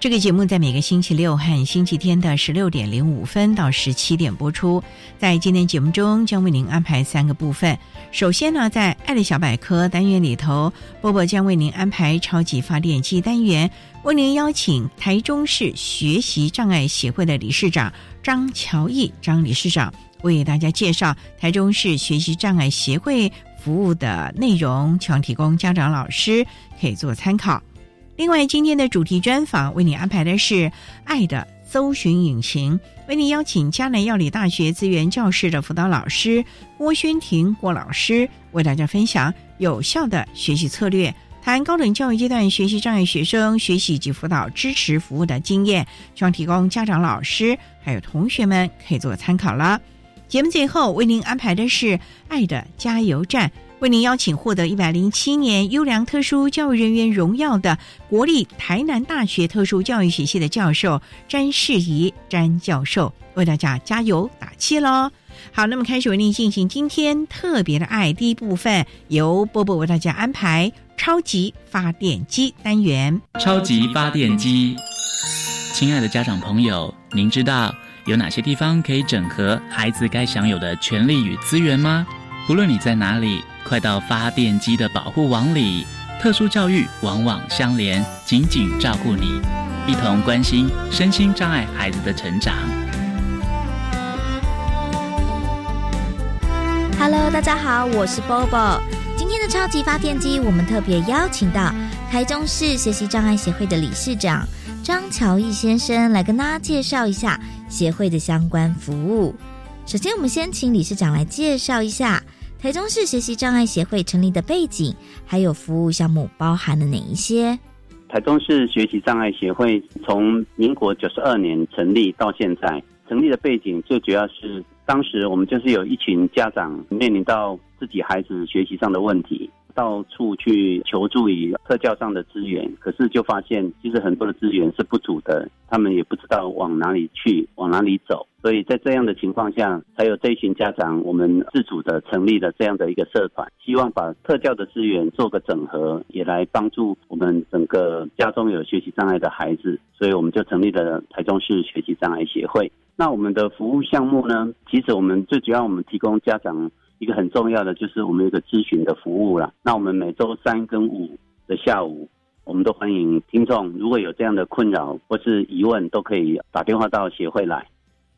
这个节目在每个星期六和星期天的十六点零五分到十七点播出。在今天节目中，将为您安排三个部分。首先呢，在“爱的小百科”单元里头，波波将为您安排“超级发电机”单元，为您邀请台中市学习障碍协会的理事长张乔义张理事长为大家介绍台中市学习障碍协会服务的内容，希望提供家长、老师可以做参考。另外，今天的主题专访为你安排的是《爱的搜寻引擎》，为你邀请嘉南药理大学资源教室的辅导老师郭宣婷郭老师，为大家分享有效的学习策略，谈高等教育阶段学习障碍学生学习及辅导支持服务的经验，希望提供家长、老师还有同学们可以做参考了。节目最后为您安排的是《爱的加油站》。为您邀请获得一百零七年优良特殊教育人员荣耀的国立台南大学特殊教育学系的教授詹世仪詹教授，为大家加油打气喽！好，那么开始为您进行今天特别的爱第一部分，由波波为大家安排超级发电机单元。超级发电机，亲爱的家长朋友，您知道有哪些地方可以整合孩子该享有的权利与资源吗？无论你在哪里。快到发电机的保护网里，特殊教育网网相连，紧紧照顾你，一同关心身心障碍孩子的成长。Hello，大家好，我是 Bobo。今天的超级发电机，我们特别邀请到台中市学习障碍协会的理事长张乔义先生来跟大家介绍一下协会的相关服务。首先，我们先请理事长来介绍一下。台中市学习障碍协会成立的背景，还有服务项目包含了哪一些？台中市学习障碍协会从民国九十二年成立到现在，成立的背景最主要是当时我们就是有一群家长面临到自己孩子学习上的问题。到处去求助于特教上的资源，可是就发现其实很多的资源是不足的，他们也不知道往哪里去，往哪里走。所以在这样的情况下，才有这一群家长，我们自主的成立了这样的一个社团，希望把特教的资源做个整合，也来帮助我们整个家中有学习障碍的孩子。所以我们就成立了台中市学习障碍协会。那我们的服务项目呢？其实我们最主要，我们提供家长。一个很重要的就是我们有个咨询的服务了。那我们每周三跟五的下午，我们都欢迎听众，如果有这样的困扰或是疑问，都可以打电话到协会来。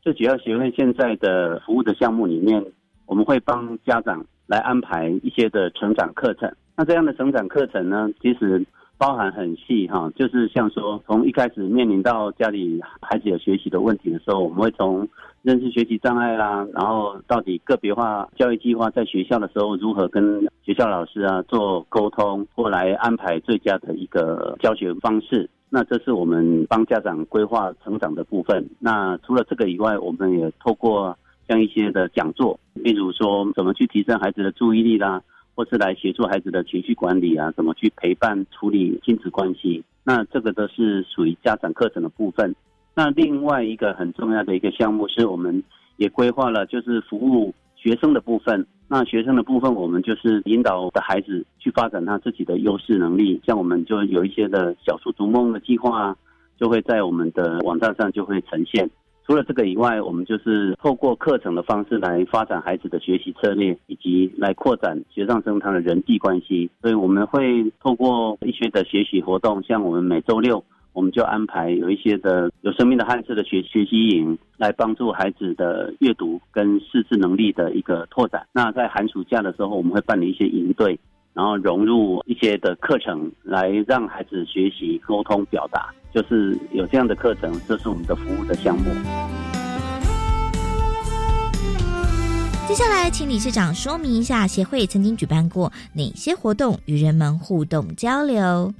最主要协会现在的服务的项目里面，我们会帮家长来安排一些的成长课程。那这样的成长课程呢，其实包含很细哈，就是像说从一开始面临到家里孩子有学习的问题的时候，我们会从认识学习障碍啦，然后到底个别化教育计划在学校的时候如何跟学校老师啊做沟通，或来安排最佳的一个教学方式。那这是我们帮家长规划成长的部分。那除了这个以外，我们也透过像一些的讲座，例如说怎么去提升孩子的注意力啦，或是来协助孩子的情绪管理啊，怎么去陪伴处理亲子关系。那这个都是属于家长课程的部分。那另外一个很重要的一个项目是，我们也规划了，就是服务学生的部分。那学生的部分，我们就是引导的孩子去发展他自己的优势能力，像我们就有一些的小树逐梦的计划，就会在我们的网站上就会呈现。除了这个以外，我们就是透过课程的方式来发展孩子的学习策略，以及来扩展学上生他的人际关系。所以我们会透过一些的学习活动，像我们每周六。我们就安排有一些的有生命的汉字的学学习营，来帮助孩子的阅读跟识字能力的一个拓展。那在寒暑假的时候，我们会办理一些营队，然后融入一些的课程，来让孩子学习沟通表达。就是有这样的课程，这是我们的服务的项目。接下来，请理事长说明一下协会曾经举办过哪些活动，与人们互动交流。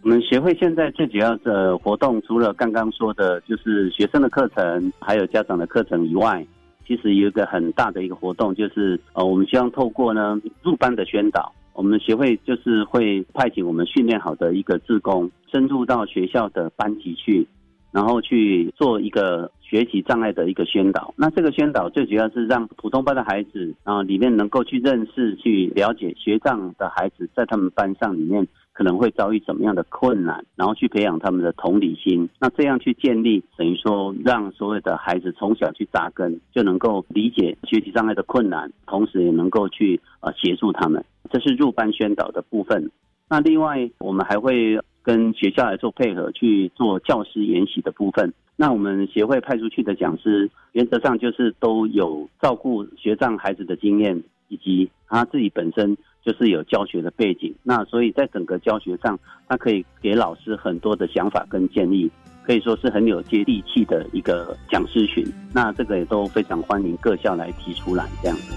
我们协会现在最主要的活动，除了刚刚说的，就是学生的课程，还有家长的课程以外，其实有一个很大的一个活动，就是呃，我们希望透过呢入班的宣导，我们协会就是会派遣我们训练好的一个志工，深入到学校的班级去，然后去做一个学习障碍的一个宣导。那这个宣导最主要是让普通班的孩子啊，里面能够去认识、去了解学障的孩子在他们班上里面。可能会遭遇怎么样的困难，然后去培养他们的同理心。那这样去建立，等于说让所有的孩子从小去扎根，就能够理解学习障碍的困难，同时也能够去呃协助他们。这是入班宣导的部分。那另外，我们还会跟学校来做配合，去做教师研习的部分。那我们协会派出去的讲师，原则上就是都有照顾学障孩子的经验，以及他自己本身。就是有教学的背景，那所以在整个教学上，他可以给老师很多的想法跟建议，可以说是很有接地气的一个讲师群。那这个也都非常欢迎各校来提出来这样子。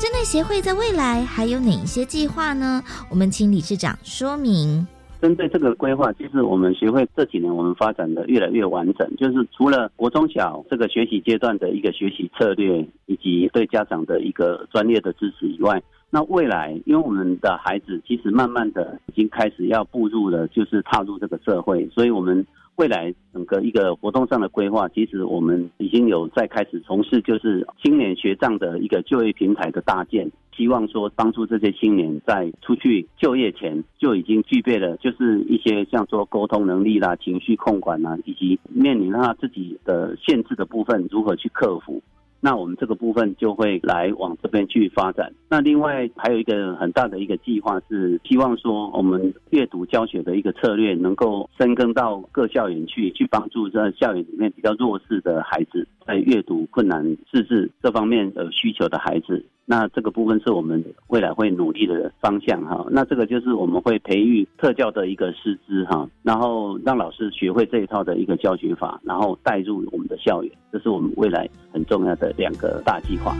针对协会在未来还有哪一些计划呢？我们请理事长说明。针对这个规划，其实我们学会这几年我们发展的越来越完整。就是除了国中小这个学习阶段的一个学习策略，以及对家长的一个专业的支持以外，那未来因为我们的孩子其实慢慢的已经开始要步入了，就是踏入这个社会，所以我们未来整个一个活动上的规划，其实我们已经有在开始从事就是青年学障的一个就业平台的搭建。希望说帮助这些青年在出去就业前就已经具备了，就是一些像说沟通能力啦、情绪控管啦，以及面临他自己的限制的部分如何去克服。那我们这个部分就会来往这边去发展。那另外还有一个很大的一个计划是，希望说我们阅读教学的一个策略能够深耕到各校园去，去帮助在校园里面比较弱势的孩子，在阅读困难、自制这方面的需求的孩子。那这个部分是我们未来会努力的方向哈。那这个就是我们会培育特教的一个师资哈，然后让老师学会这一套的一个教学法，然后带入我们的校园，这是我们未来很重要的两个大计划。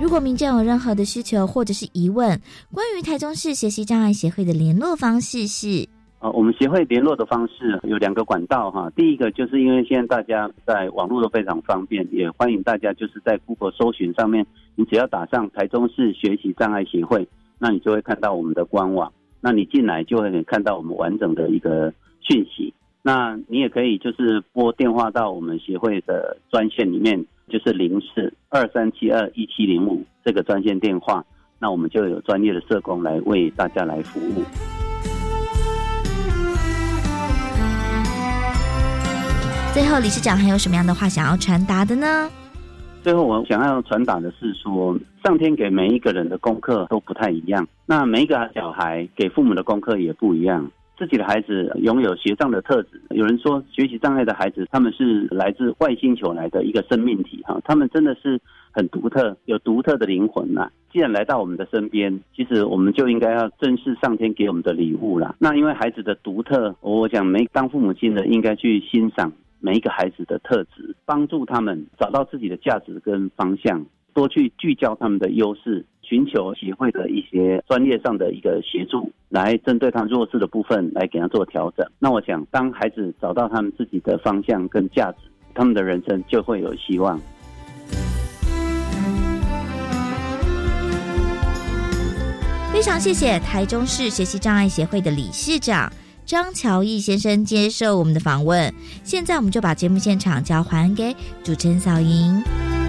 如果民众有任何的需求或者是疑问，关于台中市学习障碍协会的联络方式是。呃，我们协会联络的方式有两个管道哈。第一个就是因为现在大家在网络都非常方便，也欢迎大家就是在 Google 搜寻上面，你只要打上台中市学习障碍协会，那你就会看到我们的官网。那你进来就会看到我们完整的一个讯息。那你也可以就是拨电话到我们协会的专线里面，就是零四二三七二一七零五这个专线电话，那我们就有专业的社工来为大家来服务。最后，理事长还有什么样的话想要传达的呢？最后，我想要传达的是说，上天给每一个人的功课都不太一样。那每一个小孩给父母的功课也不一样。自己的孩子拥有学障的特质，有人说学习障碍的孩子他们是来自外星球来的一个生命体哈，他们真的是很独特，有独特的灵魂呐。既然来到我们的身边，其实我们就应该要珍视上天给我们的礼物啦。那因为孩子的独特，我讲没当父母亲的应该去欣赏。每一个孩子的特质，帮助他们找到自己的价值跟方向，多去聚焦他们的优势，寻求协会的一些专业上的一个协助，来针对他弱势的部分来给他做调整。那我想，当孩子找到他们自己的方向跟价值，他们的人生就会有希望。非常谢谢台中市学习障碍协会的理事长。张乔毅先生接受我们的访问。现在我们就把节目现场交还给主持人小莹。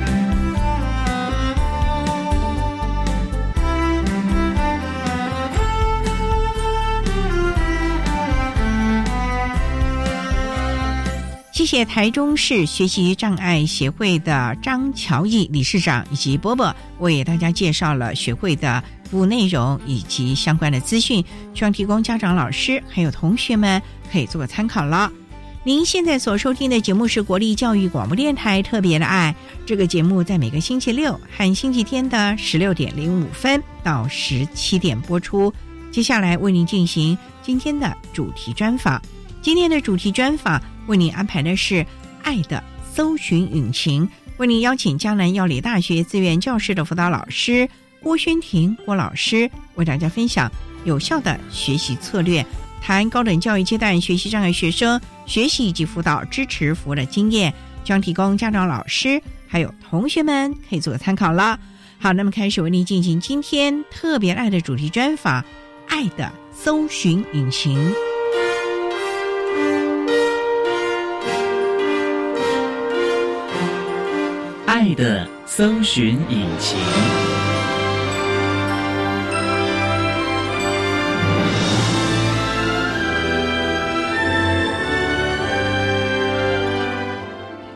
谢谢台中市学习障碍协会的张乔义理事长以及波波为大家介绍了学会的服务内容以及相关的资讯，希望提供家长、老师还有同学们可以做个参考了。您现在所收听的节目是国立教育广播电台特别的爱，这个节目在每个星期六和星期天的十六点零五分到十七点播出。接下来为您进行今天的主题专访。今天的主题专访。为您安排的是“爱的搜寻引擎”，为您邀请江南药理大学资源教室的辅导老师郭宣婷郭老师，为大家分享有效的学习策略，谈高等教育阶段学习障碍学生学习以及辅导支持服务的经验，将提供家长、老师还有同学们可以做个参考了。好，那么开始为您进行今天特别爱的主题专访，“爱的搜寻引擎”。爱的搜寻引擎。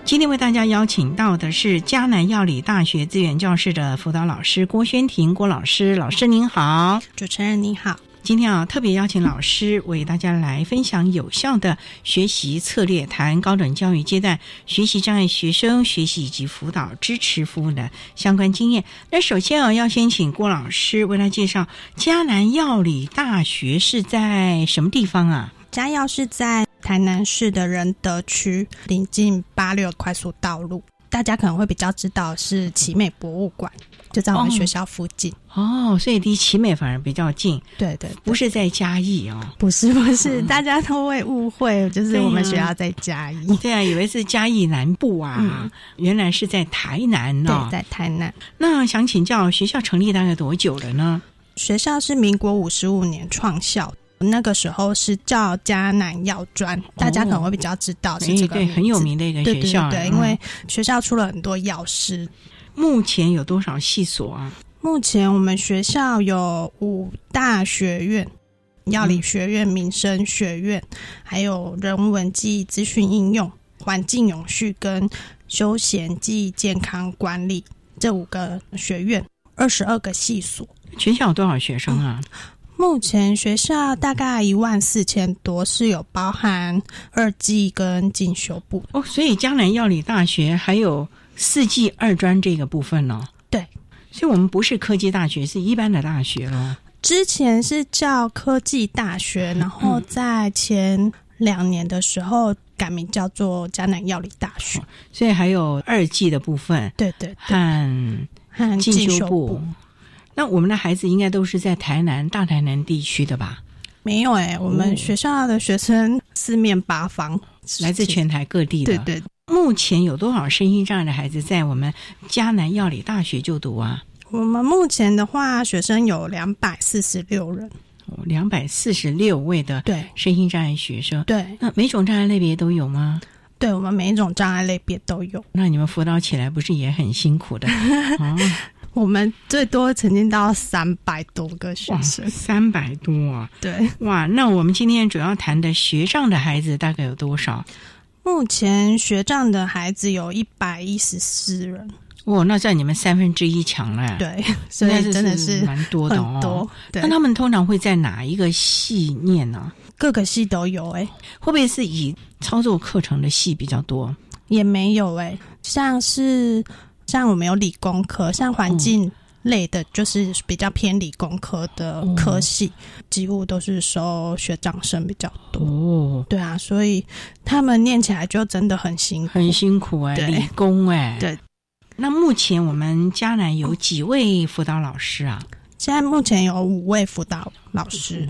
今天为大家邀请到的是迦南药理大学资源教室的辅导老师郭宣婷郭老师，老师您好，主持人您好。今天啊，特别邀请老师为大家来分享有效的学习策略，谈高等教育阶段学习障碍学生学习以及辅导支持服务的相关经验。那首先啊，要先请郭老师为他介绍迦南药理大学是在什么地方啊？嘉药是在台南市的仁德区，临近八六快速道路。大家可能会比较知道是奇美博物馆。就在我们学校附近哦，所以离奇美反而比较近。对对，不是在嘉义哦，不是不是，大家都会误会，就是我们学校在嘉义。对啊，以为是嘉义南部啊，原来是在台南呢。对，在台南。那想请教，学校成立大概多久了呢？学校是民国五十五年创校，那个时候是叫迦南药专，大家可能会比较知道是这个很有名的一个学校。对，因为学校出了很多药师。目前有多少系所啊？目前我们学校有五大学院：药理学院、民生学院，还有人文暨资讯应用、环境永续跟休闲暨健康管理这五个学院，二十二个系所。全校有多少学生啊？目前学校大概一万四千多，是有包含二技跟进修部哦。所以江南药理大学还有。四技二专这个部分呢？对，所以我们不是科技大学，是一般的大学咯。之前是叫科技大学，然后在前两年的时候改名叫做江南药理大学，所以还有二技的部分。对对，和和进修部。那我们的孩子应该都是在台南、大台南地区的吧？没有哎，我们学校的学生四面八方，来自全台各地的。对对。目前有多少身心障碍的孩子在我们迦南药理大学就读啊？我们目前的话，学生有两百四十六人，两百四十六位的对身心障碍学生。对，那每种障碍类别都有吗？对，我们每一种障碍类别都有。那你们辅导起来不是也很辛苦的？我们最多曾经到三百多个学生，三百多啊！对，哇，那我们今天主要谈的学障的孩子大概有多少？目前学障的孩子有一百一十四人，哇，那在你们三分之一强了。对，所以真的是蛮多的哦。那他们通常会在哪一个系念呢？各个系都有哎，会不会是以操作课程的系比较多？也没有哎，像是像我们有理工科，像环境。类的就是比较偏理工科的科系，几乎都是收学长生比较多。哦，对啊，所以他们念起来就真的很辛苦，很辛苦哎，理工哎。对，那目前我们迦南有几位辅导老师啊？现在目前有五位辅导老师。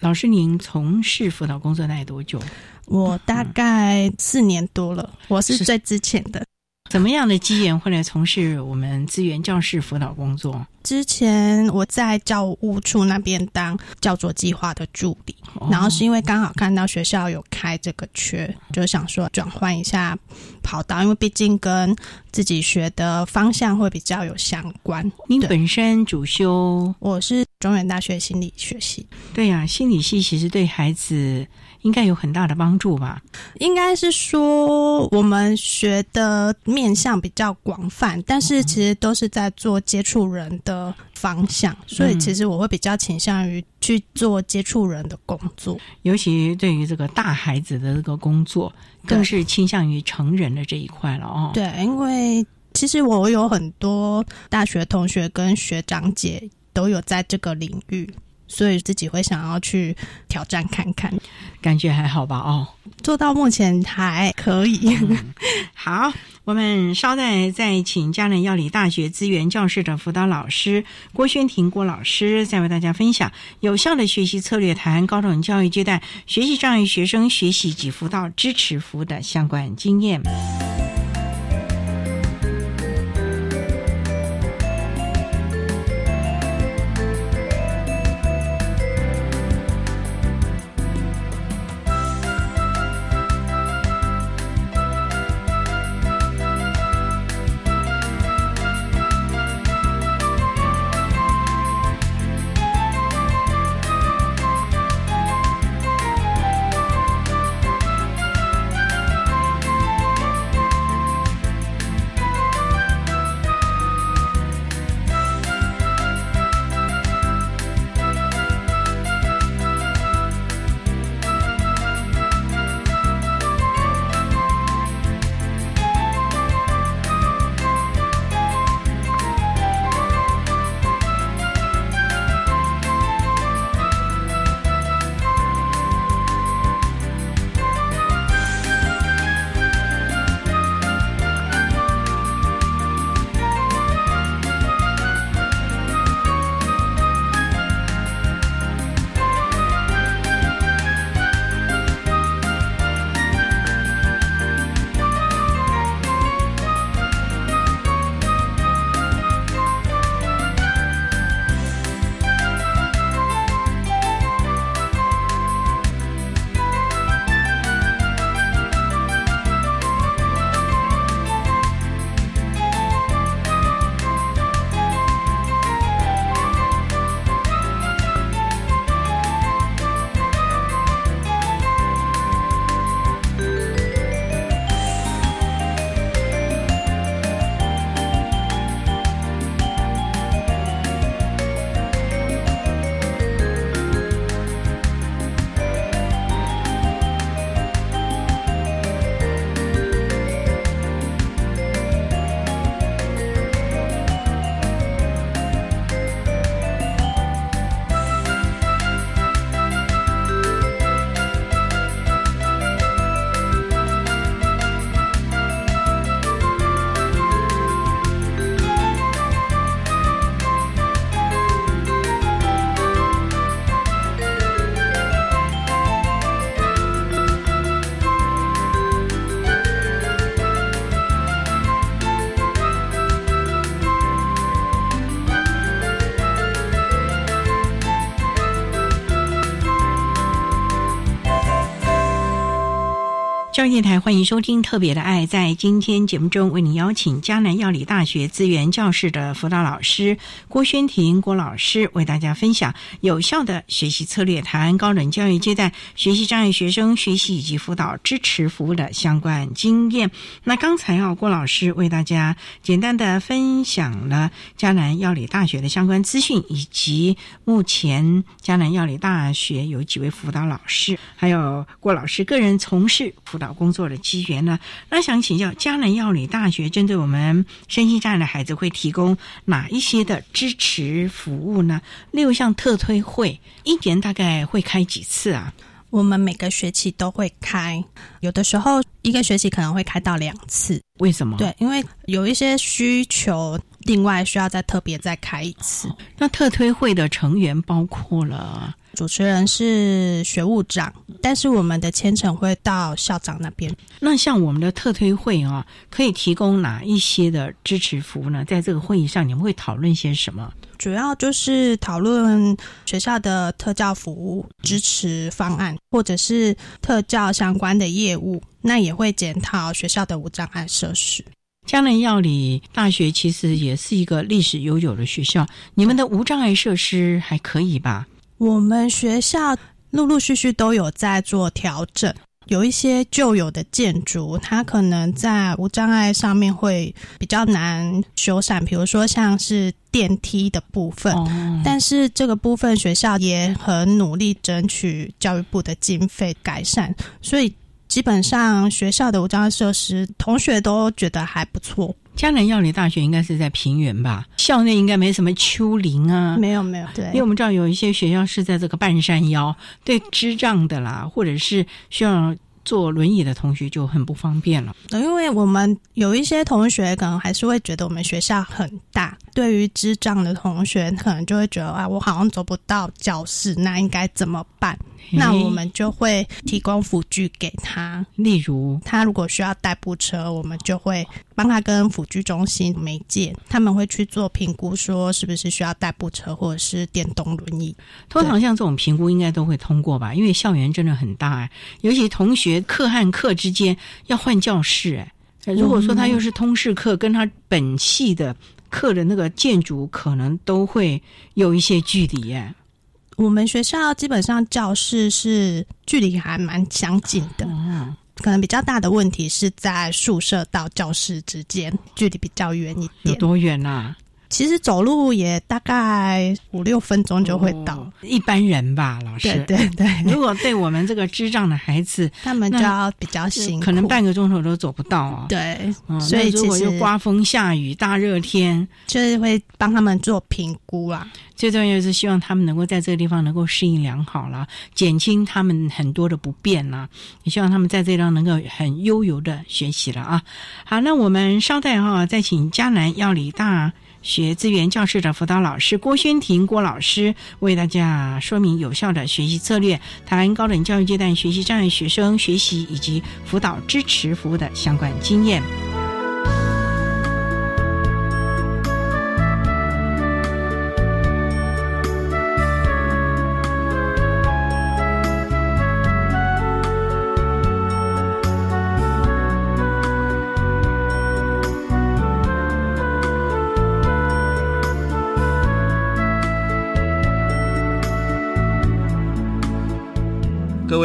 老师，您从事辅导工作大概多久？我大概四年多了，我是最之前的。怎么样的机缘会来从事我们资源教室辅导工作？之前我在教务处那边当教作计划的助理，然后是因为刚好看到学校有开这个缺，就想说转换一下跑道，因为毕竟跟自己学的方向会比较有相关。您本身主修我是中原大学心理学系，对呀，心理系其实对孩子。应该有很大的帮助吧？应该是说我们学的面向比较广泛，但是其实都是在做接触人的方向，所以其实我会比较倾向于去做接触人的工作，尤其对于这个大孩子的这个工作，更是倾向于成人的这一块了哦。对，因为其实我有很多大学同学跟学长姐都有在这个领域。所以自己会想要去挑战看看，感觉还好吧？哦，做到目前还可以。好，我们稍待再请嘉南药理大学资源教室的辅导老师郭宣婷郭老师，再为大家分享有效的学习策略，谈高等教育阶段学习障碍学生学习及辅导支持服务的相关经验。教育电台欢迎收听《特别的爱》。在今天节目中，为您邀请迦南药理大学资源教室的辅导老师郭宣婷郭老师，为大家分享有效的学习策略，谈高等教育阶段学习障碍学生学习以及辅导支持服务的相关经验。那刚才啊，郭老师为大家简单的分享了迦南药理大学的相关资讯，以及目前迦南药理大学有几位辅导老师，还有郭老师个人从事辅导。工作的机缘呢？那想请教迦南药理大学，针对我们身心障碍的孩子，会提供哪一些的支持服务呢？例如像特推会，一年大概会开几次啊？我们每个学期都会开，有的时候一个学期可能会开到两次。为什么？对，因为有一些需求，另外需要再特别再开一次。那特推会的成员包括了。主持人是学务长，但是我们的签呈会到校长那边。那像我们的特推会啊，可以提供哪一些的支持服务呢？在这个会议上，你们会讨论些什么？主要就是讨论学校的特教服务支持方案，或者是特教相关的业务。那也会检讨学校的无障碍设施。江南药理大学其实也是一个历史悠久的学校，你们的无障碍设施还可以吧？我们学校陆陆续续都有在做调整。有一些旧有的建筑，它可能在无障碍上面会比较难修缮，比如说像是电梯的部分。但是这个部分学校也很努力争取教育部的经费改善，所以基本上学校的无障碍设施，同学都觉得还不错。江南药理大学应该是在平原吧？校内应该没什么丘陵啊。没有没有，对，因为我们知道有一些学校是在这个半山腰，对智障的啦，或者是需要坐轮椅的同学就很不方便了。因为我们有一些同学可能还是会觉得我们学校很大，对于智障的同学可能就会觉得啊，我好像走不到教室，那应该怎么办？那我们就会提供辅具给他，例如他如果需要代步车，我们就会帮他跟辅具中心媒介，他们会去做评估，说是不是需要代步车或者是电动轮椅。通常像这种评估应该都会通过吧？因为校园真的很大哎，尤其同学课和课之间要换教室哎。如果说他又是通识课，跟他本系的课的那个建筑可能都会有一些距离哎。我们学校基本上教室是距离还蛮相近的，可能比较大的问题是在宿舍到教室之间距离比较远一点。有多远啊？其实走路也大概五六分钟就会到，一般人吧，老师。对对对，如果对我们这个智障的孩子，他们就要比较辛苦，可能半个钟头都走不到啊。对，所以如果又刮风下雨、大热天，就是会帮他们做评估啊。最重要是希望他们能够在这个地方能够适应良好了，减轻他们很多的不便啦。也希望他们在这地方能够很悠游的学习了啊。好，那我们稍待哈，再请迦南药理大。学资源教室的辅导老师郭宣婷郭老师为大家说明有效的学习策略，谈高等教育阶段学习障碍学生学习以及辅导支持服务的相关经验。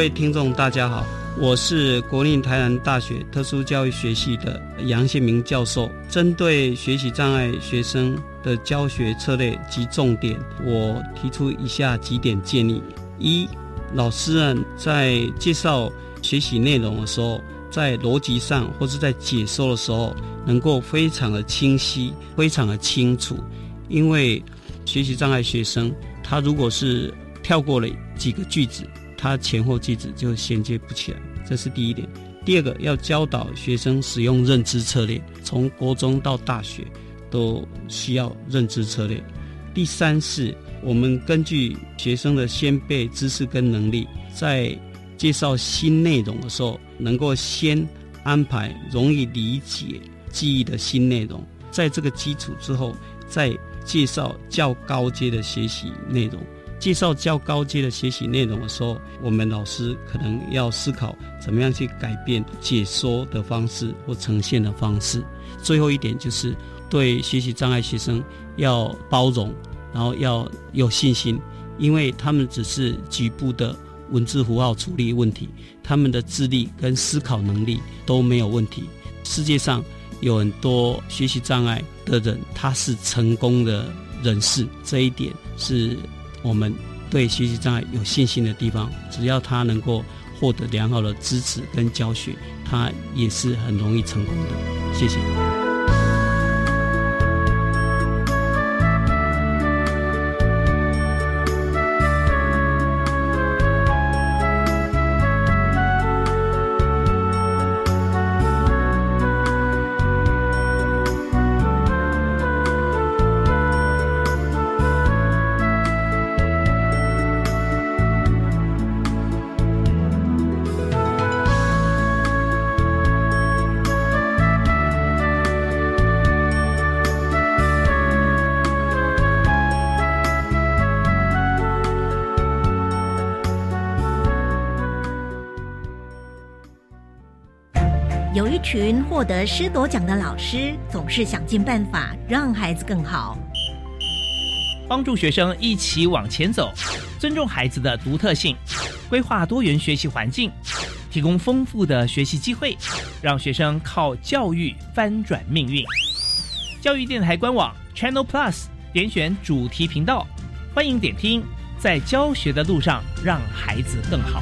位听众，大家好，我是国立台南大学特殊教育学系的杨宪明教授。针对学习障碍学生的教学策略及重点，我提出以下几点建议：一、老师们在介绍学习内容的时候，在逻辑上或是在解说的时候，能够非常的清晰、非常的清楚。因为学习障碍学生，他如果是跳过了几个句子，他前后句子就衔接不起来，这是第一点。第二个，要教导学生使用认知策略，从国中到大学都需要认知策略。第三是，我们根据学生的先辈知识跟能力，在介绍新内容的时候，能够先安排容易理解、记忆的新内容，在这个基础之后，再介绍较高阶的学习内容。介绍较高阶的学习内容的时候，我们老师可能要思考怎么样去改变解说的方式或呈现的方式。最后一点就是对学习障碍学生要包容，然后要有信心，因为他们只是局部的文字符号处理问题，他们的智力跟思考能力都没有问题。世界上有很多学习障碍的人，他是成功的人士，这一点是。我们对学习障碍有信心的地方，只要他能够获得良好的支持跟教学，他也是很容易成功的。谢谢。群获得师铎奖的老师总是想尽办法让孩子更好，帮助学生一起往前走，尊重孩子的独特性，规划多元学习环境，提供丰富的学习机会，让学生靠教育翻转命运。教育电台官网 Channel Plus 点选主题频道，欢迎点听，在教学的路上让孩子更好。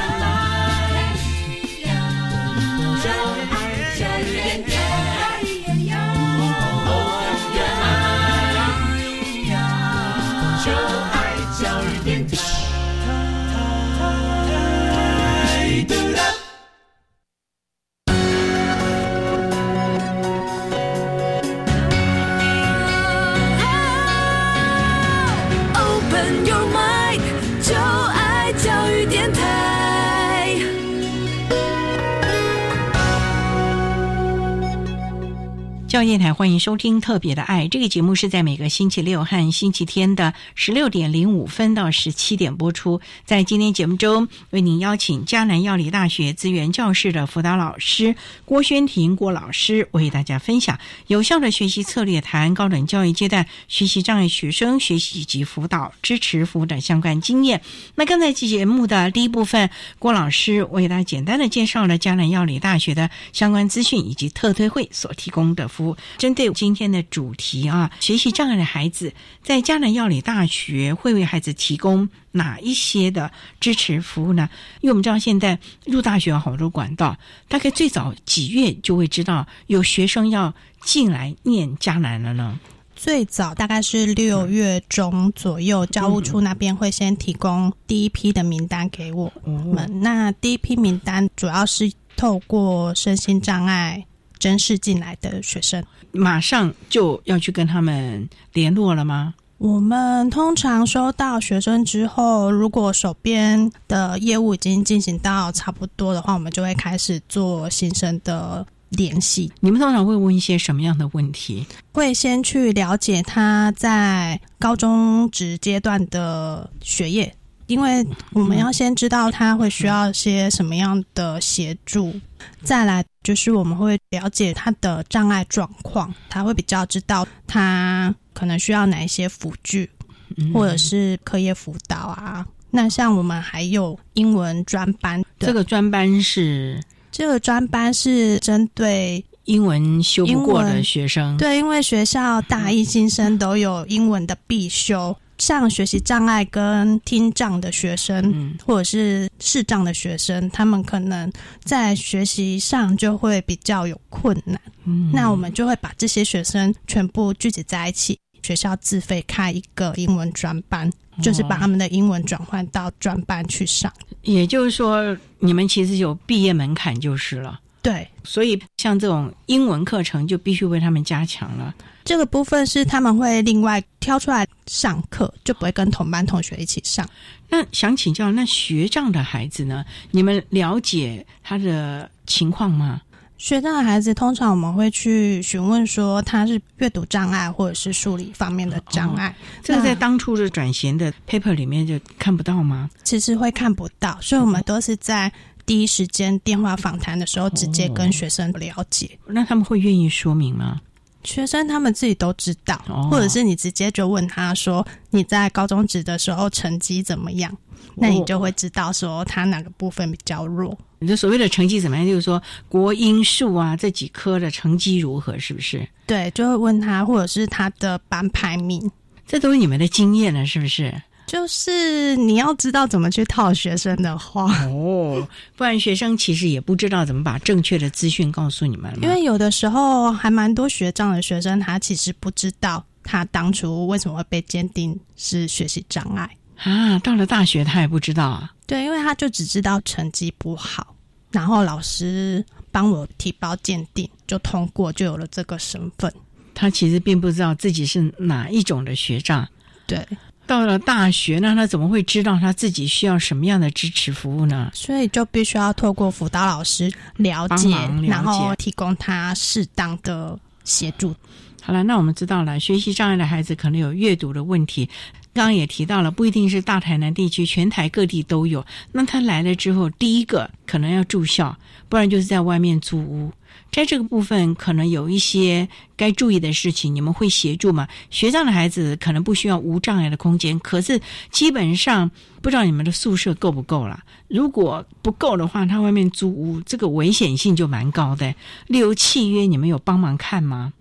教电台欢迎收听《特别的爱》这个节目，是在每个星期六和星期天的十六点零五分到十七点播出。在今天节目中，为您邀请迦南药理大学资源教室的辅导老师郭宣婷郭老师，为大家分享有效的学习策略，谈高等教育阶段学习障碍学生学习及辅导支持服务的相关经验。那刚才节目的第一部分，郭老师为大家简单的介绍了迦南药理大学的相关资讯以及特推会所提供的服务。针对今天的主题啊，学习障碍的孩子在江南药理大学会为孩子提供哪一些的支持服务呢？因为我们知道现在入大学有好多管道，大概最早几月就会知道有学生要进来念江南了呢？最早大概是六月中左右，教务处那边会先提供第一批的名单给我们。那第一批名单主要是透过身心障碍甄试进来的学生，马上就要去跟他们联络了吗？我们通常收到学生之后，如果手边的业务已经进行到差不多的话，我们就会开始做新生的联系。你们通常会问一些什么样的问题？会先去了解他在高中职阶段的学业，因为我们要先知道他会需要些什么样的协助。再来就是我们会了解他的障碍状况，他会比较知道他可能需要哪一些辅具，或者是课业辅导啊。那像我们还有英文专班，这个专班是这个专班是针对英文修不过的学生，对，因为学校大一新生都有英文的必修。像学习障碍跟听障的学生，嗯或者是视障的学生，他们可能在学习上就会比较有困难。嗯那我们就会把这些学生全部聚集在一起，学校自费开一个英文专班，就是把他们的英文转换到专班去上。也就是说，你们其实有毕业门槛就是了。对，所以像这种英文课程就必须为他们加强了。这个部分是他们会另外挑出来上课，就不会跟同班同学一起上。那想请教，那学障的孩子呢？你们了解他的情况吗？学障的孩子，通常我们会去询问说他是阅读障碍或者是数理方面的障碍。哦、这个在当初的转衔的 paper 里面就看不到吗？其实会看不到，所以我们都是在第一时间电话访谈的时候，直接跟学生了解。那他们会愿意说明吗？学生他们自己都知道，哦或者是你直接就问他说你在高中职的时候成绩怎么样，那你就会知道说他哪个部分比较弱。你的所谓的成绩怎么样？就是说国英数啊这几科的成绩如何，是不是？对，就会问他，或者是他的班排名，这都是你们的经验了，是不是？就是你要知道怎么去套学生的话。哦，不然学生其实也不知道怎么把正确的资讯告诉你们。因为有的时候还蛮多学障的学生，他其实不知道他当初为什么会被鉴定是学习障碍。啊，到了大学他也不知道啊。对，因为他就只知道成绩不好，然后老师帮我提报鉴定，就通过，就有了这个身份。他其实并不知道自己是哪一种的学障。对，到了大学，那他怎么会知道他自己需要什么样的支持服务呢？所以就必须要透过辅导老师了解，了解然后提供他适当的协助。好了，那我们知道了，学习障碍的孩子可能有阅读的问题。刚刚也提到了，不一定是大台南地区，全台各地都有。那他来了之后，第一个可能要住校，不然就是在外面租屋。在这个部分，可能有一些该注意的事情，你们会协助吗？学障的孩子可能不需要无障碍的空间，可是基本上不知道你们的宿舍够不够啦。如果不够的话，他外面租屋，这个危险性就蛮高的。例如契约，你们有帮忙看吗？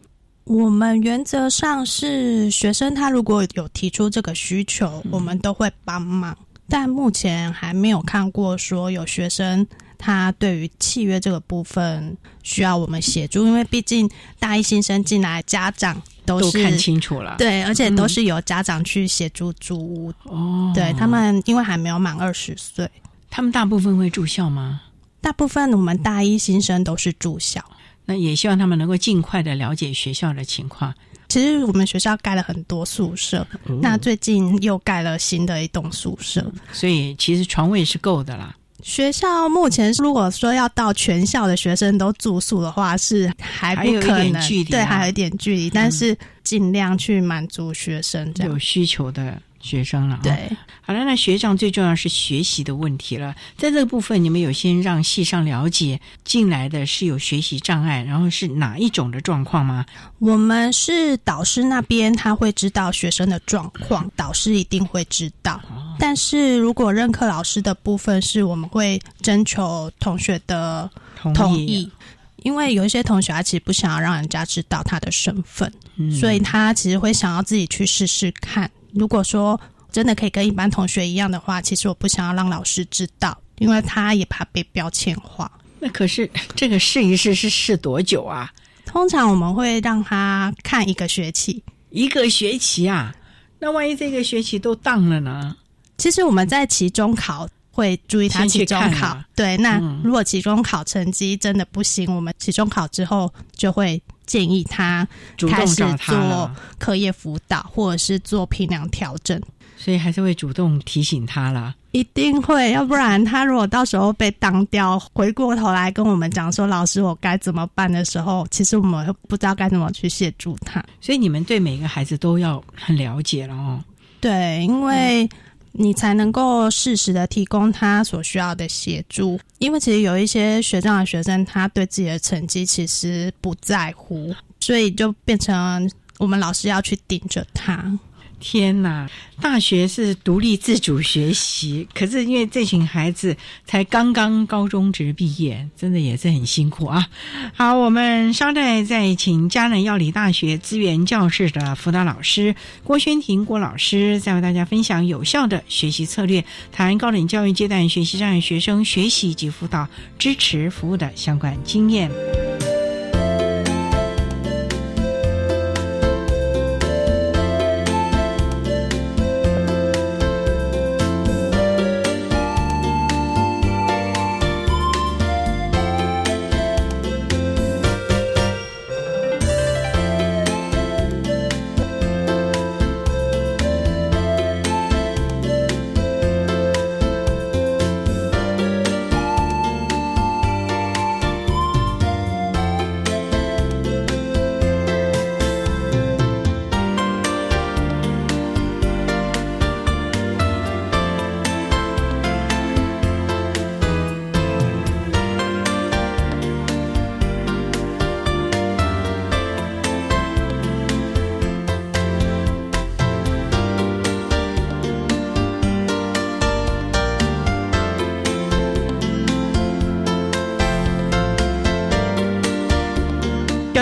我们原则上是学生，他如果有提出这个需求，我们都会帮忙。但目前还没有看过说有学生他对于契约这个部分需要我们协助，因为毕竟大一新生进来，家长都是都看清楚了对，而且都是由家长去协助租屋。哦对他们，因为还没有满二十岁，他们大部分会住校吗？大部分我们大一新生都是住校。那也希望他们能够尽快的了解学校的情况。其实我们学校盖了很多宿舍，哦那最近又盖了新的一栋宿舍，所以其实床位是够的啦。学校目前如果说要到全校的学生都住宿的话，是还不可能，距离啊对，还有一点距离，但是尽量去满足学生这样有。需求的学生了。对，好了，那学长最重要是学习的问题了。在这个部分，你们有先让系上了解进来的是有学习障碍，然后是哪一种的状况吗？我们是导师那边，他会知道学生的状况，导师一定会知道。但是如果任课老师的部分，是我们会征求同学的同意同意。因为有一些同学他其实不想要让人家知道他的身份，嗯所以他其实会想要自己去试试看。如果说真的可以跟一般同学一样的话，其实我不想要让老师知道，因为他也怕被标签化。那可是 这个试一试是试多久啊？通常我们会让他看一个学期，一个学期啊？那万一这个学期都当了呢？其实我们在期中考会注意他期中考对。那嗯如果期中考成绩真的不行，我们期中考之后就会建议他开始做了课业辅导，或者是做评量调整。所以还是会主动提醒他啦。一定会，要不然他如果到时候被当掉，回过头来跟我们讲说老师我该怎么办的时候，其实我们不知道该怎么去协助他。所以你们对每个孩子都要很了解了哦。对，因为你才能够适时的提供他所需要的协助。因为其实有一些学长的学生，他对自己的成绩其实不在乎，所以就变成我们老师要去盯着他。天哪！大学是独立自主学习，可是因为这群孩子才刚刚高中职毕业，真的也是很辛苦啊。好，我们稍待再请嘉南药理大学资源教室的辅导老师郭宣婷郭老师，再为大家分享有效的学习策略，谈高等教育阶段学习障碍学生学习及辅导支持服务的相关经验。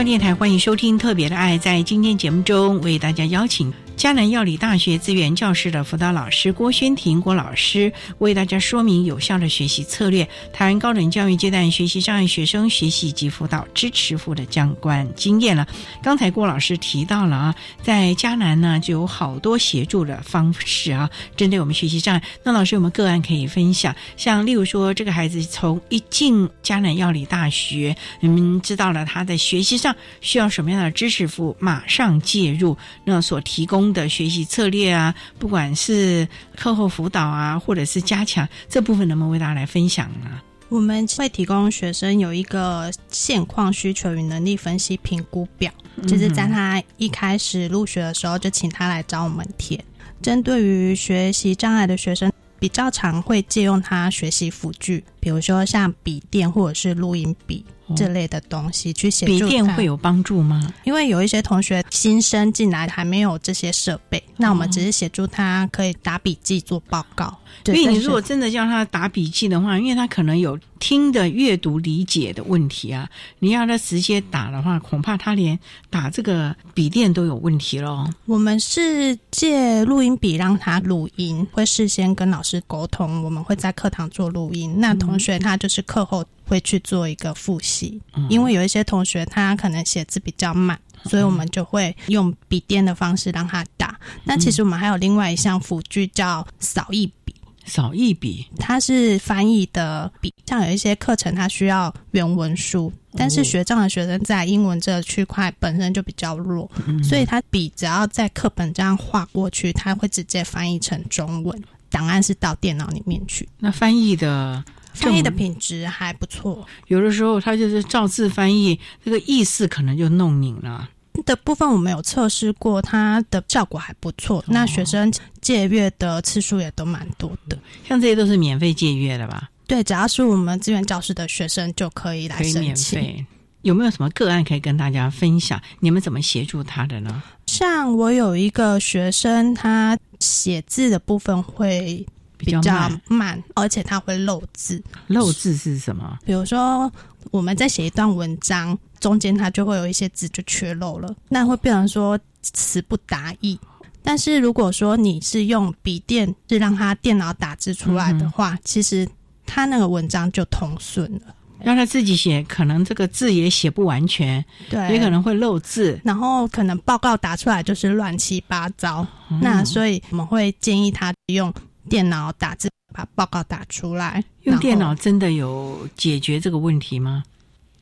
电台欢迎收听《特别的爱》。在今天节目中，为大家邀请迦南药理大学资源教室的辅导老师郭宣婷郭老师，为大家说明有效的学习策略，台湾高等教育阶段学习障碍学生学习及辅导支持服务的相关经验了。刚才郭老师提到了啊，在迦南呢就有好多协助的方式啊，针对我们学习障碍。那老师有没有个案可以分享？像例如说，这个孩子从一进迦南药理大学，你们知道了他在学习上需要什么样的支持服务，马上介入，那所提供的学习策略啊，不管是课后辅导啊，或者是加强这部分，能不能为大家来分享呢？我们会提供学生有一个现况需求与能力分析评估表，就是在他一开始入学的时候就请他来找我们填。针对于学习障碍的学生，比较常会借用他学习辅具，比如说像笔电或者是录音笔。这类的东西去协助，笔电会有帮助吗？因为有一些同学新生进来还没有这些设备，那我们只是协助他可以打笔记、做报告。因为你如果真的叫他打笔记的话，因为他可能有听的阅读理解的问题啊，你要他直接打的话，恐怕他连打这个笔电都有问题咯。我们是借录音笔让他录音，会事先跟老师沟通，我们会在课堂做录音。那同学他就是课后会去做一个复习，因为有一些同学他可能写字比较慢。所以我们就会用笔电的方式让他打。那其实我们还有另外一项辅具叫扫一笔。扫一笔，它是翻译的笔。像有一些课程它需要原文书，但是学障的学生在英文这个区块本身就比较弱，所以他笔只要在课本这样画过去，他会直接翻译成中文，档案是到电脑里面去。那翻译的。翻译的品质还不错，有的时候他就是照字翻译，这个意思可能就弄拧了。的部分我们有测试过，它的效果还不错。那学生借阅的次数也都蛮多的，像这些都是免费借阅的吧？对，只要是我们资源教室的学生就可以来申请。有没有什么个案可以跟大家分享？你们怎么协助他的呢？像我有一个学生，他写字的部分会。比较慢，而且它会漏字。漏字是什么？比如说，我们在写一段文章，中间它就会有一些字就缺漏了，那会变成说词不达意。但是如果说你是用笔电，是让他电脑打字出来的话，其实他那个文章就通顺了。让他自己写，可能这个字也写不完全，对，也可能会漏字，然后可能报告打出来就是乱七八糟。那所以我们会建议他用。电脑打字把报告打出来，用电脑真的有解决这个问题吗？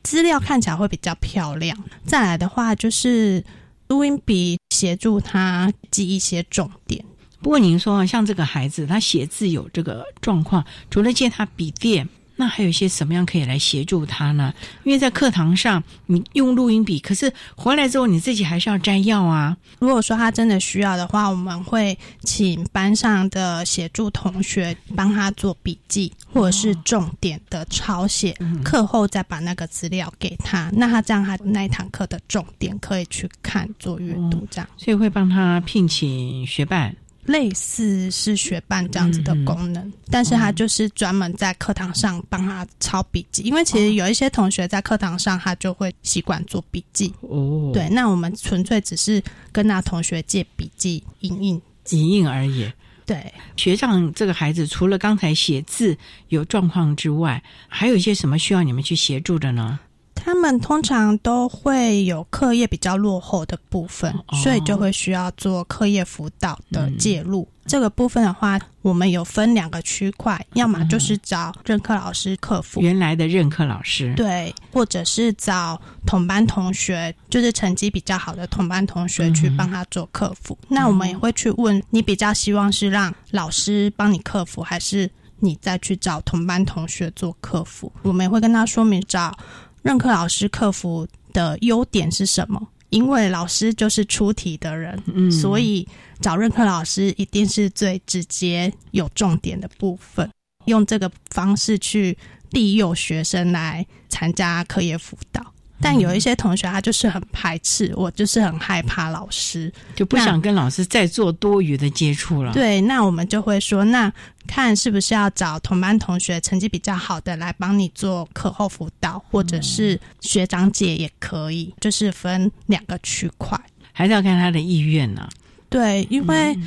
资料看起来会比较漂亮。再来的话就是录音笔协助他记一些重点。不过您说像这个孩子他写字有这个状况，除了借他笔电。那还有一些什么样可以来协助他呢？因为在课堂上你用录音笔，可是回来之后你自己还是要摘要啊。如果说他真的需要的话，我们会请班上的协助同学帮他做笔记，或者是重点的抄写，课后再把那个资料给他。那他这样，他那一堂课的重点可以去看做阅读，这样。所以会帮他聘请学伴。类似是学伴这样子的功能，但是他就是专门在课堂上帮他抄笔记，因为其实有一些同学在课堂上他就会习惯做笔记。哦，对，那我们纯粹只是跟那同学借笔记影印影印而已。对，学长这个孩子除了刚才写字有状况之外，还有一些什么需要你们去协助的呢？他们通常都会有课业比较落后的部分，所以就会需要做课业辅导的介入。这个部分的话，我们有分两个区块，要么就是找任课老师克服原来的任课老师，对，或者是找同班同学，就是成绩比较好的同班同学去帮他做客服。那我们也会去问你比较希望是让老师帮你克服，还是你再去找同班同学做客服？我们也会跟他说明找。任课老师客服的优点是什么？因为老师就是出题的人，所以找任课老师一定是最直接、有重点的部分。用这个方式去利诱学生来参加课业辅导。但有一些同学他就是很排斥，我就是很害怕老师，就不想跟老师再做多余的接触了。对，那我们就会说，那看是不是要找同班同学成绩比较好的来帮你做课后辅导，或者是学长姐也可以，就是分两个区块。还是要看他的意愿呢、对，因为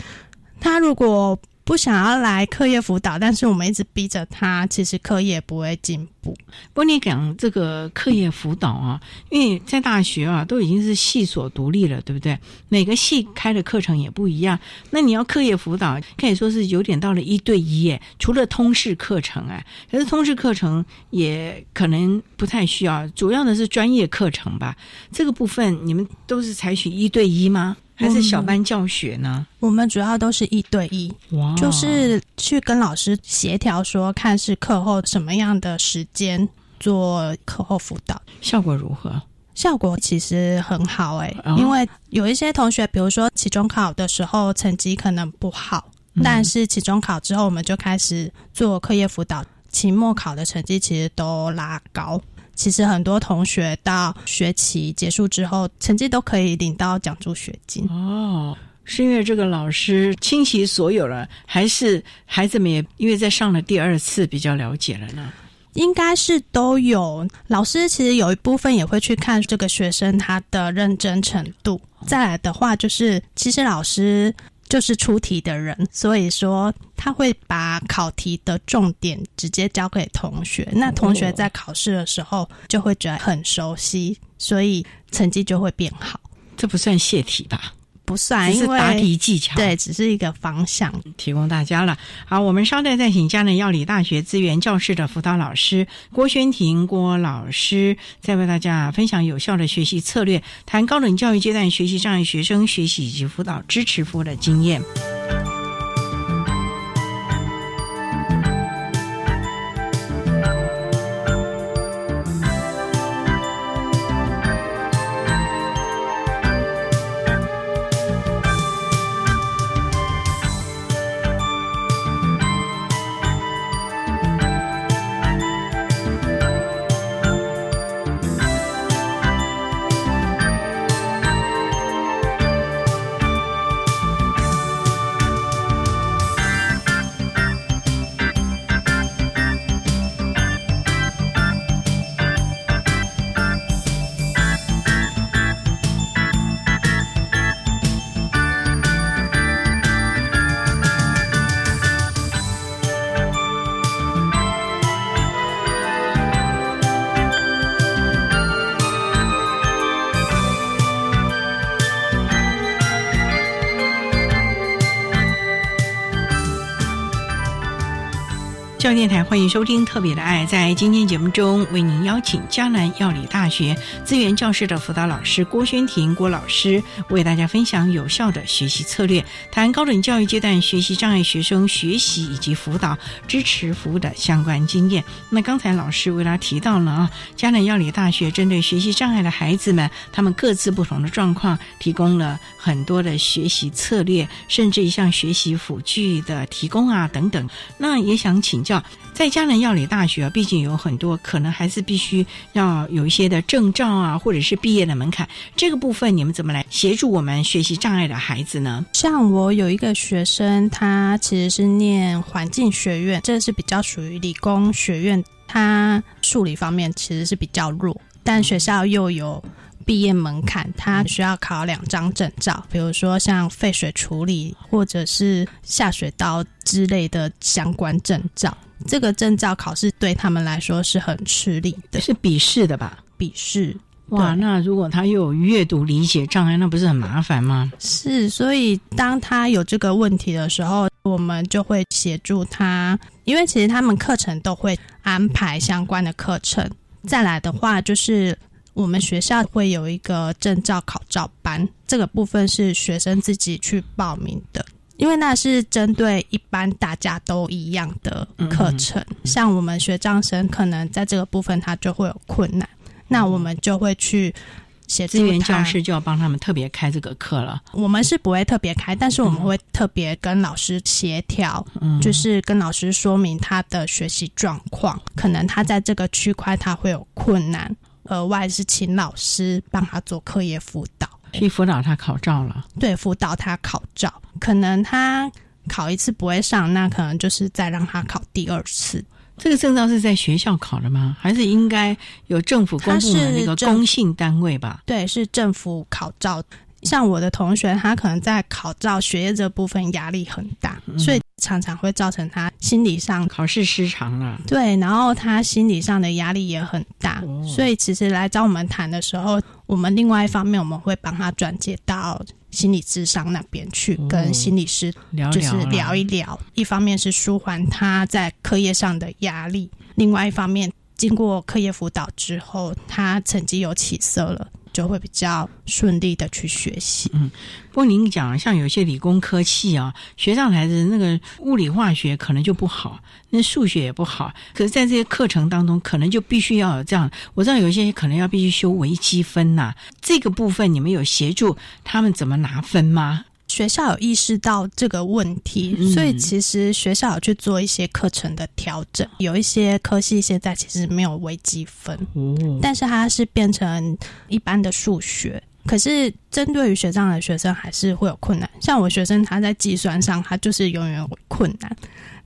他如果不想要来课业辅导，但是我们一直逼着他，其实课业不会进步。不过你讲这个课业辅导啊，因为在大学啊都已经是系所独立了，对不对？每个系开的课程也不一样，那你要课业辅导，可以说是有点到了一对一耶。除了通识课程哎，可是通识课程也可能不太需要，主要的是专业课程吧。这个部分你们都是采取一对一吗？还是小班教学呢？我们主要都是一对一，就是去跟老师协调，说看是课后什么样的时间做课后辅导，效果如何？效果其实很好诶、哦因为有一些同学，比如说期中考的时候成绩可能不好，嗯但是期中考之后我们就开始做课业辅导，期末考的成绩其实都拉高。其实很多同学到学期结束之后，成绩都可以领到奖助学金。哦，是因为这个老师倾其所有了，还是孩子们也因为在上了第二次比较了解了呢？应该是都有。老师其实有一部分也会去看这个学生他的认真程度。再来的话，就是其实老师就是出题的人，所以说他会把考题的重点直接交给同学。那同学在考试的时候就会觉得很熟悉，所以成绩就会变好。这不算泄题吧？不算，因为答题技巧对，只是一个方向。提供大家了。好，我们稍待再请嘉南药理大学资源教室的辅导老师郭宣婷郭老师，再为大家分享有效的学习策略，谈高等教育阶段学习障碍学生学习以及辅导支持服务的经验。教育电台欢迎收听《特别的爱》。在今天节目中，为您邀请迦南药理大学资源教室的辅导老师郭宣婷郭老师，为大家分享有效的学习策略，谈高等教育阶段学习障碍学生学习以及辅导支持服务的相关经验。那刚才老师为大家提到了啊，迦南药理大学针对学习障碍的孩子们，他们各自不同的状况，提供了很多的学习策略，甚至一项学习辅具的提供啊等等。那也想请教。在嘉南药理大学，毕竟有很多可能还是必须要有一些的证照啊，或者是毕业的门槛。这个部分你们怎么来协助我们学习障碍的孩子呢？像我有一个学生，他其实是念环境学院，这是比较属于理工学院，他数理方面其实是比较弱，但学校又有。毕业门槛，他需要考两张证照，比如说像废水处理或者是下水道之类的相关证照。这个证照考试对他们来说是很吃力的，是笔试的吧？笔试。哇，那如果他又有阅读理解障碍，那不是很麻烦吗？是，所以当他有这个问题的时候，我们就会协助他，因为其实他们课程都会安排相关的课程。再来的话，就是我们学校会有一个证照考照班，这个部分是学生自己去报名的。因为那是针对一般大家都一样的课程，嗯、像我们学障生可能在这个部分他就会有困难，嗯、那我们就会去协助资源教师就要帮他们特别开这个课了。我们是不会特别开，但是我们会特别跟老师协调，嗯、就是跟老师说明他的学习状况，可能他在这个区块他会有困难，额外是请老师帮他做课业辅导。去辅导他考照了，对，辅导他考照，可能他考一次不会上，那可能就是再让他考第二次。这个证照是在学校考的吗？还是应该有政府公布的那个公信单位吧？对，是政府考照。像我的同学，他可能在考照学业这部分压力很大，所以常常会造成他心理上考试失常了。对，然后他心理上的压力也很大，所以其实来找我们谈的时候，我们另外一方面我们会帮他转接到心理智商那边去，跟心理师就是聊一聊。一方面是舒缓他在课业上的压力，另外一方面经过课业辅导之后，他成绩有起色了。就会比较顺利的去学习。嗯，不过您讲，像有些理工科系啊，学上来的那个物理化学可能就不好，那数学也不好。可是，在这些课程当中，可能就必须要有这样。我知道有一些可能要必须修微积分呐，这个部分你们有协助他们怎么拿分吗？学校有意识到这个问题，所以其实学校有去做一些课程的调整。有一些科系现在其实没有微积分，但是它是变成一般的数学。可是针对于学障的学生，还是会有困难。像我学生，他在计算上，他就是永远困难，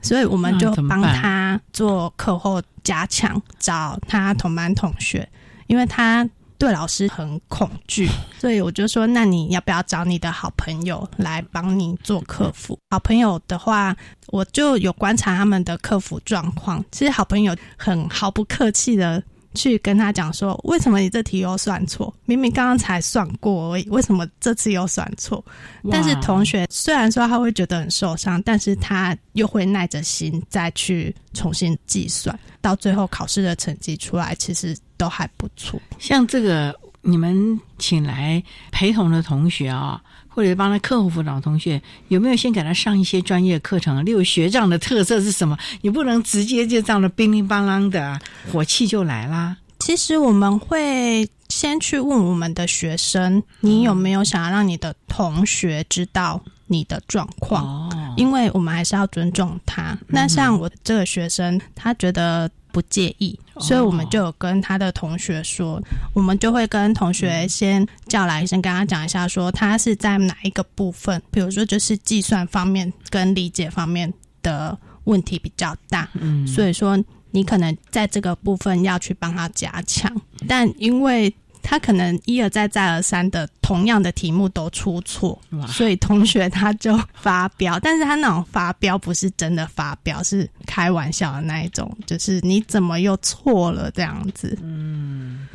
所以我们就帮他做课后加强，找他同班同学，因为他。对老师很恐惧，所以我就说，那你要不要找你的好朋友来帮你做客服？好朋友的话，我就有观察他们的客服状况。其实好朋友很毫不客气的。去跟他讲说，为什么你这题又算错？明明刚刚才算过而已，为什么这次又算错？但是同学虽然说他会觉得很受伤，但是他又会耐着心再去重新计算，到最后考试的成绩出来，其实都还不错。像这个你们请来陪同的同学啊。或者帮他客户辅导同学，有没有先给他上一些专业课程？例如学长的特色是什么？你不能直接就这样的乒铃乓啷的火气就来啦。其实我们会先去问我们的学生，你有没有想要让你的同学知道你的状况？因为我们还是要尊重他。那像我这个学生，他觉得。不介意，所以我们就有跟他的同学说，我们就会跟同学先叫来，先跟他讲一下，说他是在哪一个部分，比如说就是计算方面跟理解方面的问题比较大，嗯，所以说你可能在这个部分要去帮他加强，但因为。他可能一而再再而三的同样的题目都出错，所以同学他就发飙。但是他那种发飙不是真的发飙，是开玩笑的那一种，就是你怎么又错了这样子。嗯，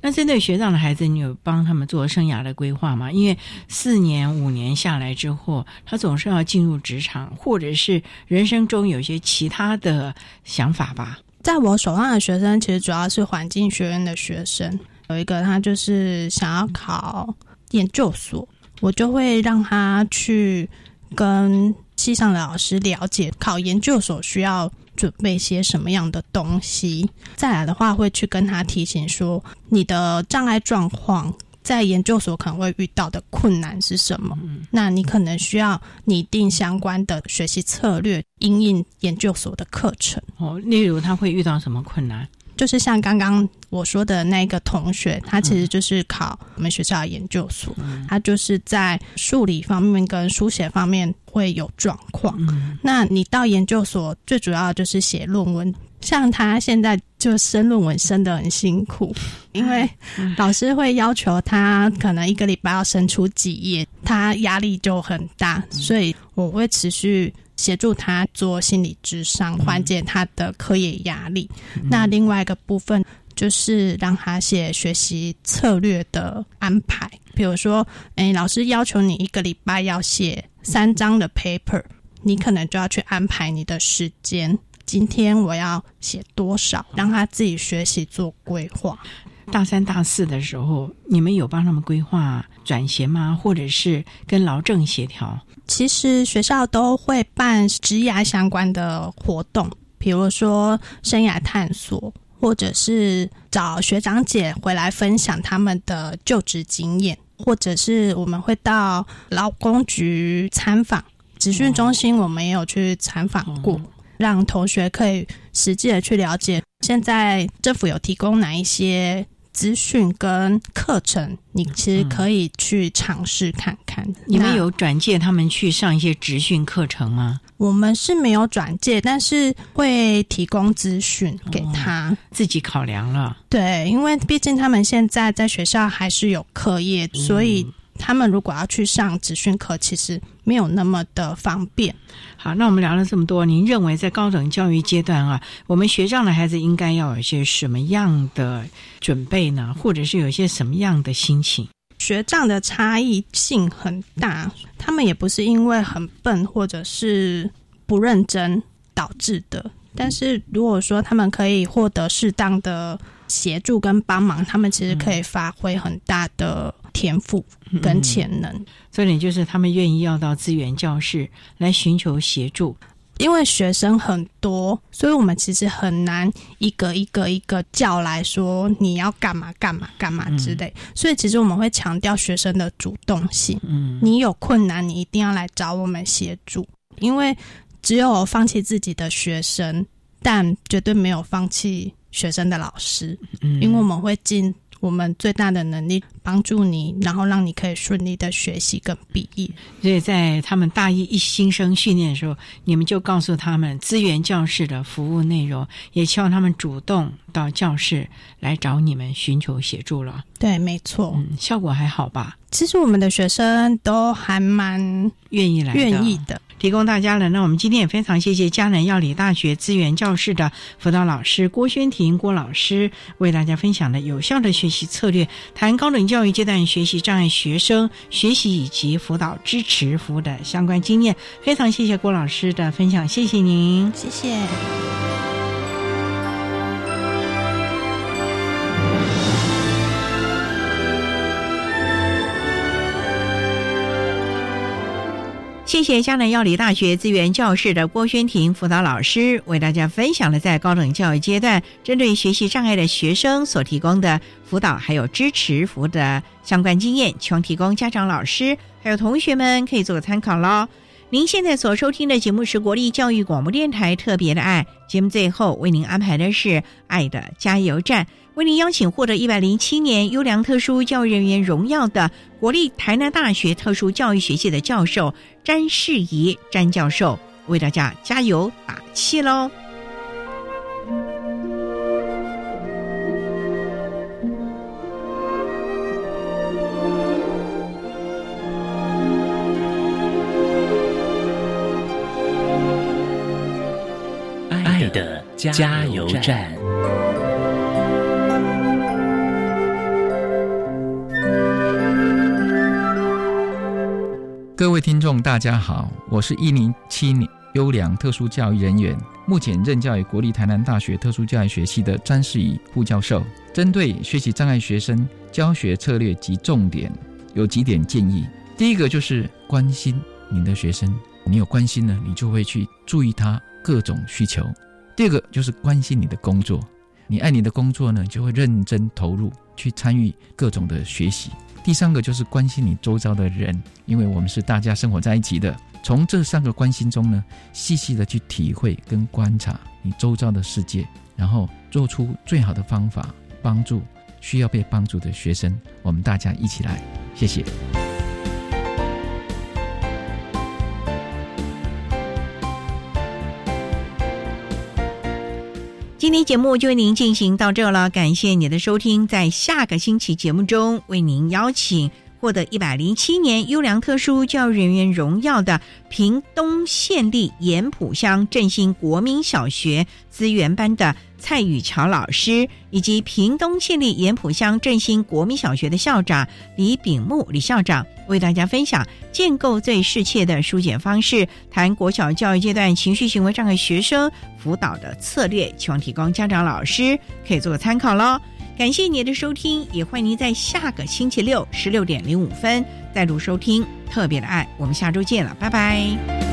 那针对学长的孩子，你有帮他们做生涯的规划吗？因为四年五年下来之后，他总是要进入职场，或者是人生中有些其他的想法吧。在我手上的学生，其实主要是环境学院的学生。有一个他就是想要考研究所，我就会让他去跟系上的老师了解考研究所需要准备些什么样的东西。再来的话，会去跟他提醒说，你的障碍状况在研究所可能会遇到的困难是什么？那你可能需要拟定相关的学习策略，应应研究所的课程。哦，例如他会遇到什么困难？就是像刚刚我说的那个同学，他其实就是考我们学校的研究所，他就是在数理方面跟书写方面会有状况。那你到研究所最主要就是写论文，像他现在就生论文生的很辛苦，因为老师会要求他可能一个礼拜要生出几页，他压力就很大，所以我会持续。协助他做心理智商，缓解他的课业压力。那另外一个部分就是让他写学习策略的安排。比如说，哎，老师要求你一个礼拜要写三张的 paper，你可能就要去安排你的时间。今天我要写多少，让他自己学习做规划。大三、大四的时候，你们有帮他们规划转衔吗？或者是跟劳政协调？其实学校都会办职涯相关的活动，比如说生涯探索，或者是找学长姐回来分享他们的就职经验，或者是我们会到劳工局参访、职训中心，我们也有去参访过，让同学可以实际的去了解现在政府有提供哪一些。资讯跟课程，你其实可以去尝试看看。你们有转介他们去上一些职训课程吗？我们是没有转介，但是会提供资讯给他。自己考量了。对，因为毕竟他们现在在学校还是有课业，所以他们如果要去上职训课，其实没有那么的方便。好，那我们聊了这么多，您认为在高等教育阶段啊，我们学障的孩子应该要有一些什么样的准备呢？或者是有一些什么样的心情？学障的差异性很大，他们也不是因为很笨或者是不认真导致的。但是如果说他们可以获得适当的协助跟帮忙，他们其实可以发挥很大的天赋跟潜能。重点就是他们愿意要到资源教室来寻求协助。因为学生很多，所以我们其实很难一个一个一个叫来说你要干嘛干嘛干嘛之类。所以其实我们会强调学生的主动性。嗯，你有困难，你一定要来找我们协助，因为只有放弃自己的学生，但绝对没有放弃学生的老师。嗯因为我们会尽我们最大的能力帮助你，然后让你可以顺利的学习跟毕业。所以在他们大一一新生训练的时候，你们就告诉他们资源教室的服务内容，也希望他们主动到教室来找你们寻求协助了。对，没错，嗯，效果还好吧？其实我们的学生都还蛮愿意来的，愿意的。提供大家了。那我们今天也非常谢谢嘉南药理大学资源教室的辅导老师郭宣婷郭老师为大家分享的有效的学习策略，谈高等教育阶段学习障碍学生学习以及辅导支持服务的相关经验。非常谢谢郭老师的分享，谢谢您，谢谢。谢谢江南药理大学资源教室的郭宣婷辅导老师为大家分享了在高等教育阶段针对学习障碍的学生所提供的辅导还有支持服务的相关经验，希望提供家长、老师还有同学们可以做个参考喽。您现在所收听的节目是国立教育广播电台特别的爱节目，最后为您安排的是爱的加油站。为您邀请获得一百零七年优良特殊教育人员荣耀的国立台南大学特殊教育学系的教授詹世仪詹教授，为大家加油打气喽！爱的加油站。各位听众，大家好，我是一零七年优良特殊教育人员，目前任教于国立台南大学特殊教育学系的詹世仪副教授。针对学习障碍学生教学策略及重点，有几点建议。第一个就是关心您的学生，你有关心呢，你就会去注意他各种需求。第二个就是关心你的工作，你爱你的工作呢，就会认真投入去参与各种的学习。第三个就是关心你周遭的人，因为我们是大家生活在一起的。从这三个关心中呢，细细的去体会跟观察你周遭的世界，然后做出最好的方法，帮助需要被帮助的学生。我们大家一起来，谢谢。今天节目就为您进行到这了，感谢您的收听。在下个星期节目中，为您邀请获得一百零七年优良特殊教育人员荣耀的屏东县立盐埔乡振兴国民小学资源班的蔡宇桥老师，以及屏东县立盐埔乡振兴国民小学的校长李炳木李校长，为大家分享建构最适切的疏解方式，谈国小教育阶段情绪行为障碍学生辅导的策略，希望提供家长老师可以做个参考喽。感谢您的收听，也欢迎您在下个星期六十六点零五分再度收听特别的爱。我们下周见了，拜拜。